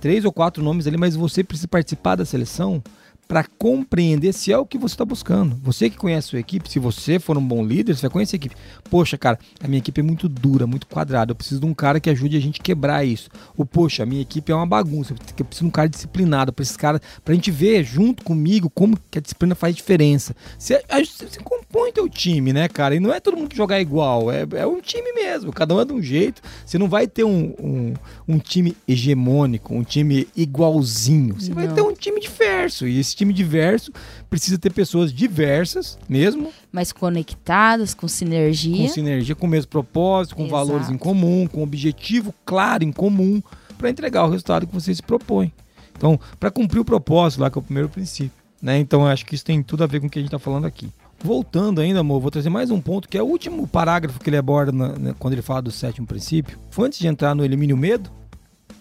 três ou quatro nomes ali, mas você precisa participar da seleção para compreender se é o que você está buscando. Você que conhece a sua equipe, se você for um bom líder, você vai conhecer a equipe. Poxa, cara, a minha equipe é muito dura, muito quadrada. Eu preciso de um cara que ajude a gente a quebrar isso. Ou, poxa, a minha equipe é uma bagunça. Eu preciso de um cara disciplinado para esses caras, para a gente ver junto comigo como que a disciplina faz diferença. Você, você compõe teu time, né, cara? E não é todo mundo jogar igual. É, é um time mesmo. Cada um é de um jeito. Você não vai ter um, um, um time hegemônico, um time igualzinho. Você não. vai ter um time diverso. E esse time diverso precisa ter pessoas diversas mesmo. Mas conectadas, com sinergia. Com sinergia, com o mesmo propósito, com Exato. valores em comum, com objetivo claro em comum, para entregar o resultado que você se propõe. Então, para cumprir o propósito lá, que é o primeiro princípio. Né? Então, eu acho que isso tem tudo a ver com o que a gente está falando aqui. Voltando ainda, amor, vou trazer mais um ponto, que é o último parágrafo que ele aborda na- na- quando ele fala do sétimo princípio. Foi antes de entrar no Elimine o Medo,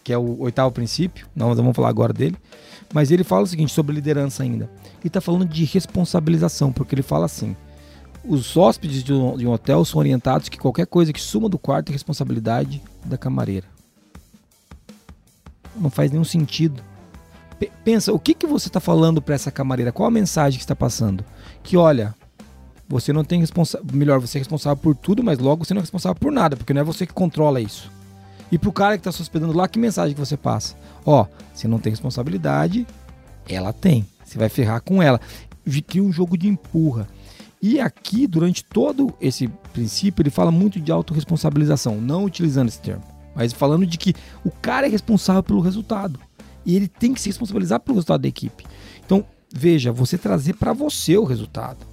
que é o oitavo princípio, não, vamos falar agora dele. Mas ele fala o seguinte sobre liderança ainda. Ele está falando de responsabilização, porque ele fala assim: os hóspedes de um, de um hotel são orientados que qualquer coisa que suma do quarto é responsabilidade da camareira. Não faz nenhum sentido. Pe- pensa, o que, que você está falando para essa camareira? Qual a mensagem que está passando? Que olha, você não tem responsabilidade. Melhor, você é responsável por tudo, mas logo você não é responsável por nada, porque não é você que controla isso. E pro cara que tá se hospedando lá, que mensagem que você passa? Ó, você não tem responsabilidade, ela tem. Você vai ferrar com ela. Cria um jogo de empurra. E aqui, durante todo esse princípio, ele fala muito de autorresponsabilização, não utilizando esse termo, mas falando de que o cara é responsável pelo resultado. E ele tem que se responsabilizar pelo resultado da equipe. Então, veja, você trazer para você o resultado.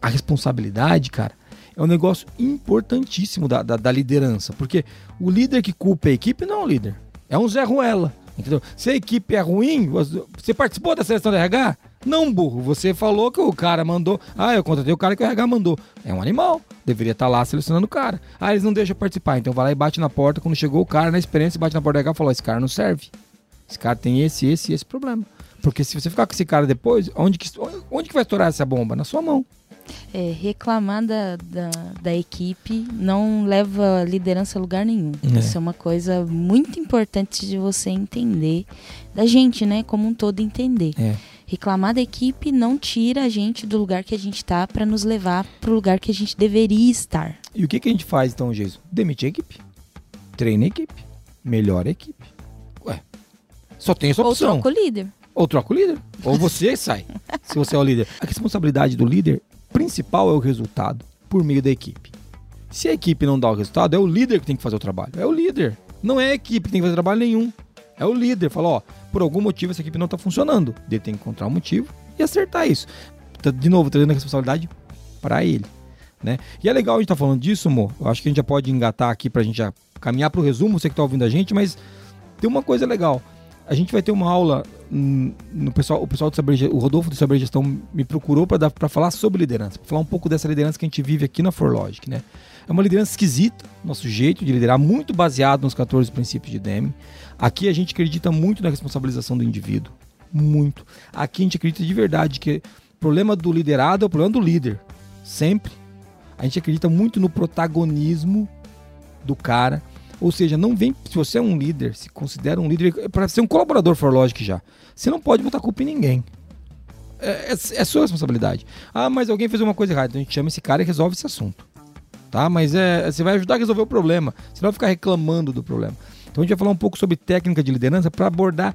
A responsabilidade, cara, é um negócio importantíssimo da, da, da liderança. Porque o líder que culpa a equipe não é um líder. É um Zé Ruela. Entendeu? Se a equipe é ruim, você participou da seleção do RH? Não, burro. Você falou que o cara mandou. Ah, eu contratei o cara que o RH mandou. É um animal. Deveria estar lá selecionando o cara. Ah, eles não deixam participar. Então vai lá e bate na porta. Quando chegou o cara na experiência, bate na porta do RH e falou: esse cara não serve. Esse cara tem esse, esse esse problema. Porque se você ficar com esse cara depois, onde que, onde que vai estourar essa bomba? Na sua mão. É, reclamar da, da, da equipe não leva a liderança a lugar nenhum. É. Isso é uma coisa muito importante de você entender, da gente, né, como um todo entender. É. Reclamar da equipe não tira a gente do lugar que a gente tá para nos levar para o lugar que a gente deveria estar. E o que, que a gente faz então, Jason? Demite a equipe. Treina a equipe. Melhora a equipe. Ué. Só tem essa Ou opção. troca o líder. Ou troca o líder. Ou você sai. se você é o líder. A responsabilidade do líder principal é o resultado por meio da equipe. Se a equipe não dá o resultado, é o líder que tem que fazer o trabalho. É o líder. Não é a equipe que tem que fazer trabalho nenhum. É o líder. Fala, ó, por algum motivo essa equipe não tá funcionando. Ele tem que encontrar um motivo e acertar isso. Tá, De novo, trazendo a responsabilidade para ele. Né? E é legal a gente tá falando disso, amor. Eu acho que a gente já pode engatar aqui pra gente já caminhar pro resumo, você que tá ouvindo a gente, mas tem uma coisa legal. A gente vai ter uma aula no pessoal, o pessoal do Saber, o Rodolfo do Saber Gestão me procurou para para falar sobre liderança, para falar um pouco dessa liderança que a gente vive aqui na Forlogic, né? É uma liderança esquisita, nosso jeito de liderar, muito baseado nos 14 princípios de Deming. Aqui a gente acredita muito na responsabilização do indivíduo, muito. Aqui a gente acredita de verdade que o problema do liderado é o problema do líder, sempre. A gente acredita muito no protagonismo do cara. Ou seja, não vem. Se você é um líder, se considera um líder, para ser um colaborador for Logic já, você não pode botar culpa em ninguém. É, é, é sua responsabilidade. Ah, mas alguém fez uma coisa errada. Então a gente chama esse cara e resolve esse assunto. Tá? Mas é, você vai ajudar a resolver o problema. Você não vai ficar reclamando do problema. Então a gente vai falar um pouco sobre técnica de liderança para abordar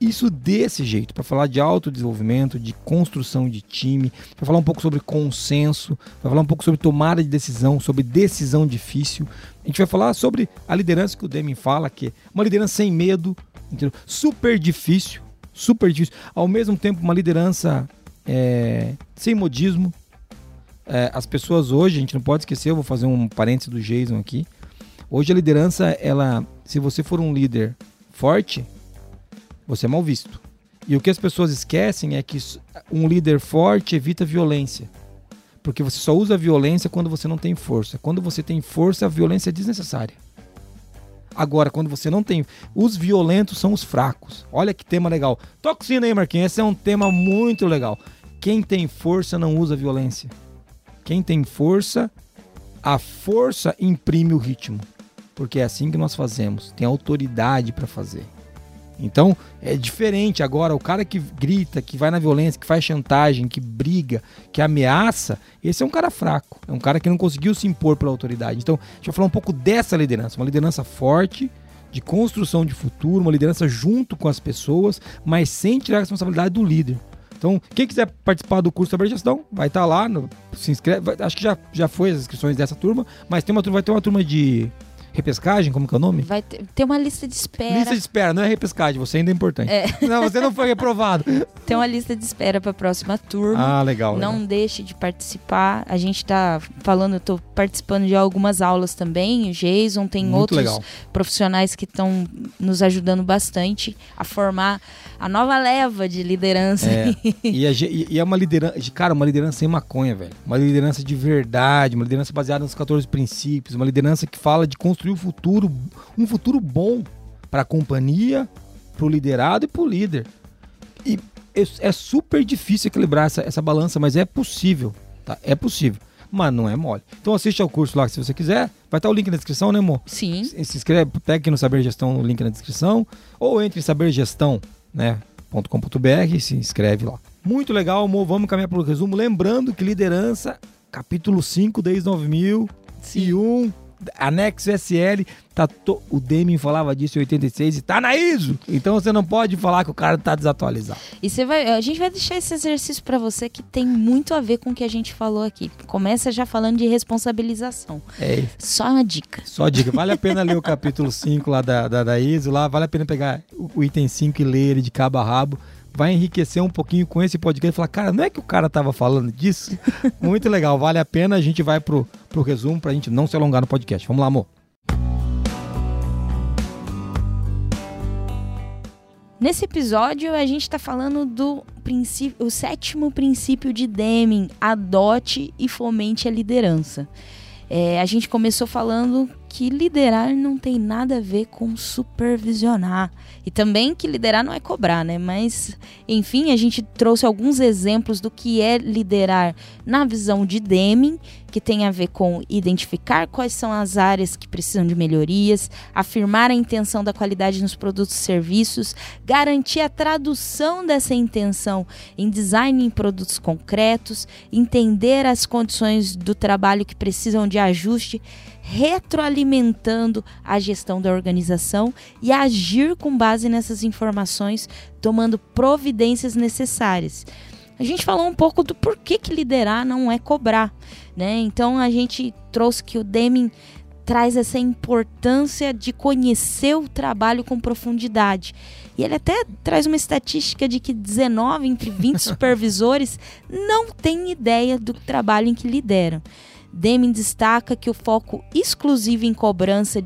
isso desse jeito, para falar de autodesenvolvimento, de construção de time, para falar um pouco sobre consenso, para falar um pouco sobre tomada de decisão, sobre decisão difícil. A gente vai falar sobre a liderança que o Deming fala, que é uma liderança sem medo, entendeu? super difícil, super difícil. Ao mesmo tempo, uma liderança é, sem modismo. É, as pessoas hoje, a gente não pode esquecer, eu vou fazer um parênteses do Jason aqui. Hoje a liderança, ela, se você for um líder forte, você é mal visto. E o que as pessoas esquecem é que um líder forte evita violência. Porque você só usa violência quando você não tem força. Quando você tem força, a violência é desnecessária. Agora, quando você não tem. Os violentos são os fracos. Olha que tema legal. Sino aí, Marquinhos. Esse é um tema muito legal. Quem tem força não usa violência. Quem tem força, a força imprime o ritmo. Porque é assim que nós fazemos. Tem autoridade para fazer. Então é diferente agora. O cara que grita, que vai na violência, que faz chantagem, que briga, que ameaça, esse é um cara fraco. É um cara que não conseguiu se impor pela autoridade. Então, deixa eu falar um pouco dessa liderança. Uma liderança forte, de construção de futuro, uma liderança junto com as pessoas, mas sem tirar a responsabilidade do líder. Então, quem quiser participar do curso Saber Gestão, vai estar lá, no, se inscreve. vai- acho que já, já foi as inscrições dessa turma, mas tem uma, vai ter uma turma de repescagem, como que é o nome? Vai ter, ter uma lista de espera. Lista de espera, não é repescagem, você ainda é importante. Não, você não foi reprovado. Tem uma lista de espera para a próxima turma. Ah, legal. Não legal. deixe de participar. A gente está falando, eu tô participando de algumas aulas também. O Jason tem Muito outros legal. profissionais que estão nos ajudando bastante a formar a nova leva de liderança. É. E, a e é uma liderança, cara, uma liderança sem maconha, velho. Uma liderança de verdade, uma liderança baseada nos 14 princípios, uma liderança que fala de construir um futuro, um futuro bom para a companhia, para o liderado e para o líder. E é, super difícil equilibrar essa, essa balança, mas é possível, tá? É possível. Mas não é mole. Então assiste ao curso lá se você quiser. Vai estar o link na descrição, né, amor? Sim. se se inscreve, pega aqui no Saber Gestão no link na descrição, ou entre em sabergestão, né, .com.br e se inscreve lá. Muito legal, amor. Vamos caminhar para o resumo. Lembrando que liderança, capítulo 5 desde 9001, anexo SL, tá to... o Deming falava disso em 86 e tá na ISO. Então você não pode falar que o cara tá desatualizado. E você vai, a gente vai deixar esse exercício para você que tem muito a ver com o que a gente falou aqui. Começa já falando de responsabilização. É isso. Só uma dica. Só dica, vale a pena ler o capítulo 5 lá da, da, da ISO, lá vale a pena pegar o, o item 5 e ler ele de cabo a rabo. Vai enriquecer um pouquinho com esse podcast e falar, cara, não é que o cara tava falando disso? Muito legal, vale a pena. A gente vai pro, pro resumo pra gente não se alongar no podcast. Vamos lá, amor. Nesse episódio, a gente está falando do princípio, o sétimo princípio de Deming: adote e fomente a liderança. É, a gente começou falando que liderar não tem nada a ver com supervisionar. E também que liderar não é cobrar, né? Mas, enfim, a gente trouxe alguns exemplos do que é liderar na visão de Deming, que tem a ver com identificar quais são as áreas que precisam de melhorias, afirmar a intenção da qualidade nos produtos e serviços, garantir a tradução dessa intenção em design em produtos concretos, entender as condições do trabalho que precisam de ajuste, retroalimentando a gestão da organização e agir com base nessas informações, tomando providências necessárias. A gente falou um pouco do porquê que liderar não é cobrar, né? Então a gente trouxe que o Deming traz essa importância de conhecer o trabalho com profundidade. E ele até traz uma estatística de que 19 entre 20 supervisores não têm ideia do trabalho em que lideram. Deming destaca que o foco exclusivo em cobrança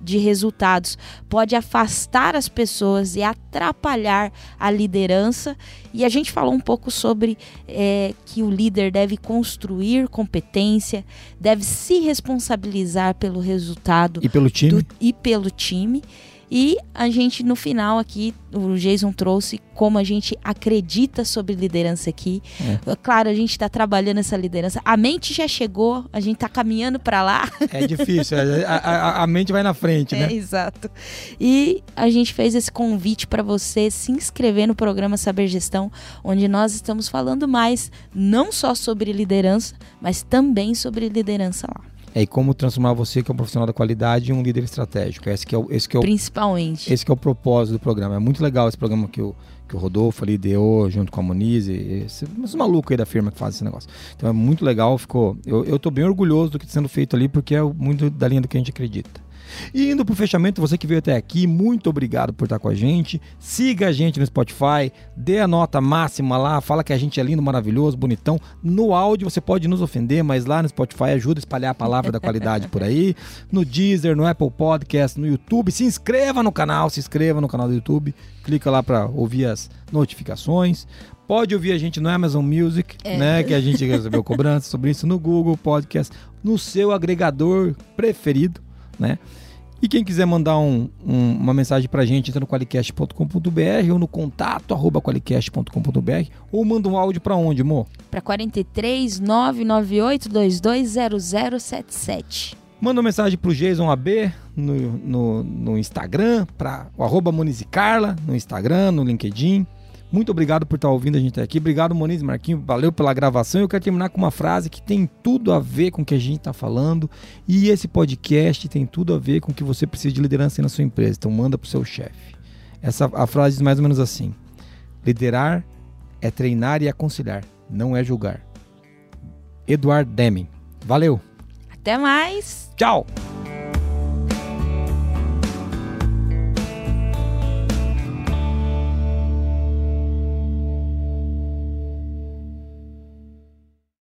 de resultados pode afastar as pessoas e atrapalhar a liderança. E a gente falou um pouco sobre é, que o líder deve construir competência, deve se responsabilizar pelo resultado E pelo time? do- e pelo time. E a gente, no final aqui, o Jason trouxe como a gente acredita sobre liderança aqui. É Claro, a gente está trabalhando essa liderança. A mente já chegou, a gente está caminhando para lá. É difícil, a, a- a mente vai na frente, É, né? exato. E a gente fez esse convite para você se inscrever no programa Saber Gestão, onde nós estamos falando mais não só sobre liderança, mas também sobre liderança lá, É, e como transformar você, que é um profissional da qualidade, em um líder estratégico. Esse que é o, esse que é o, principalmente. esse que é o propósito do programa. É muito legal esse programa que o, que o Rodolfo ali ideou junto com a Moniz, e esse, esses malucos aí da firma que faz esse negócio. Então é muito legal, ficou. Eu, eu tô bem orgulhoso do que está sendo feito ali, porque é muito da linha do que a gente acredita. E indo pro fechamento, você que veio até aqui, muito obrigado por estar com a gente. Siga a gente no Spotify, dê a nota máxima lá, fala que a gente é lindo, maravilhoso, bonitão. No áudio você pode nos ofender, mas lá no Spotify ajuda a espalhar a palavra da qualidade por aí. No Deezer, no Apple Podcast, no YouTube. Se inscreva no canal, se inscreva no canal do YouTube. Clica lá para ouvir as notificações. Pode ouvir a gente no Amazon Music, É. né? Que a gente recebeu cobrança sobre isso no Google Podcast, no seu agregador preferido, né? E quem quiser mandar um- um- uma mensagem pra gente, entra no qualicast.com.br ou no contato arroba qualicast.com.br ou manda um áudio pra onde, amor? Para 43 998 220077. Manda uma mensagem pro Jason AB no, no, no Instagram, para o arroba no Instagram, no LinkedIn. Muito obrigado por estar ouvindo a gente aqui. Obrigado, Moniz Marquinhos. Valeu pela gravação. Eu quero terminar com uma frase que tem tudo a ver com o que a gente está falando. E esse podcast tem tudo a ver com o que você precisa de liderança na sua empresa. Então manda pro seu chefe. Essa a frase diz mais ou menos assim: Liderar é treinar e aconselhar, não é julgar. Eduardo Deming. Valeu. Até mais! Tchau.